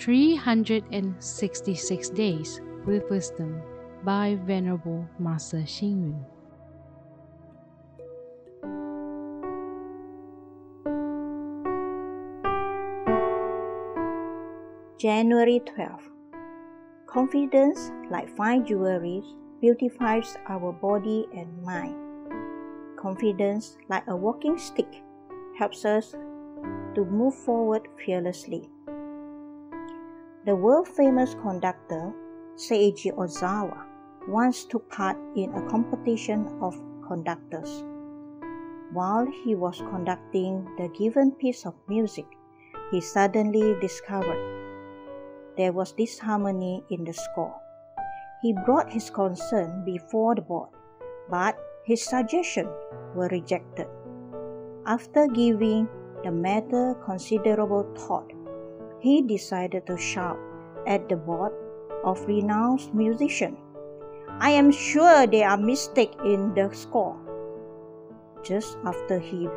366 Days with Wisdom by Venerable Master Xing Yun. January 12th. Confidence, like fine jewelry, beautifies our body and mind. Confidence, like a walking stick, helps us to move forward fearlessly. The world famous conductor Seiji Ozawa once took part in a competition of conductors. While he was conducting the given piece of music, he suddenly discovered there was disharmony in the score. He brought his concern before the board, but his suggestions were rejected. After giving the matter considerable thought, he decided to shout at the board of renowned musicians. I am sure there are mistakes in the score. Just after he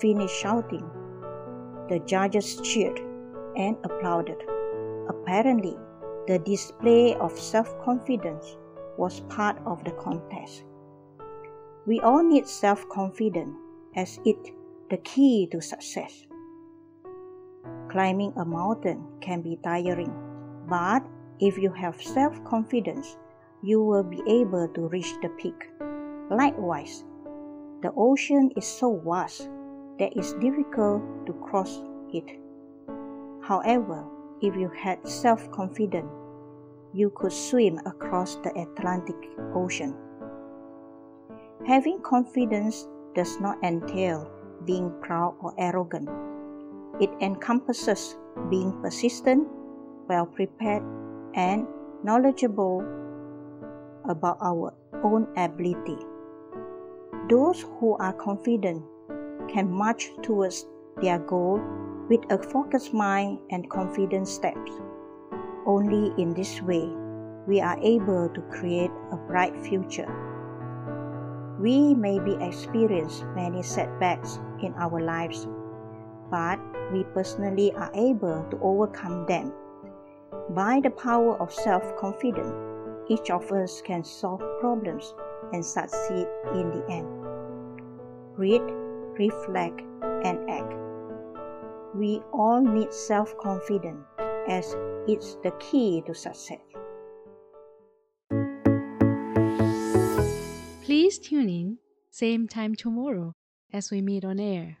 finished shouting, the judges cheered and applauded. Apparently, the display of self confidence was part of the contest. We all need self confidence as it the key to success. Climbing a mountain can be tiring, but if you have self confidence, you will be able to reach the peak. Likewise, the ocean is so vast that it's difficult to cross it. However, if you had self confidence, you could swim across the Atlantic Ocean. Having confidence does not entail being proud or arrogant. It encompasses being persistent, well prepared, and knowledgeable about our own ability. Those who are confident can march towards their goal with a focused mind and confident steps. Only in this way we are able to create a bright future. We may be experience many setbacks in our lives, but we personally are able to overcome them. By the power of self confidence, each of us can solve problems and succeed in the end. Read, reflect, and act. We all need self confidence as it's the key to success. Please tune in, same time tomorrow as we meet on air.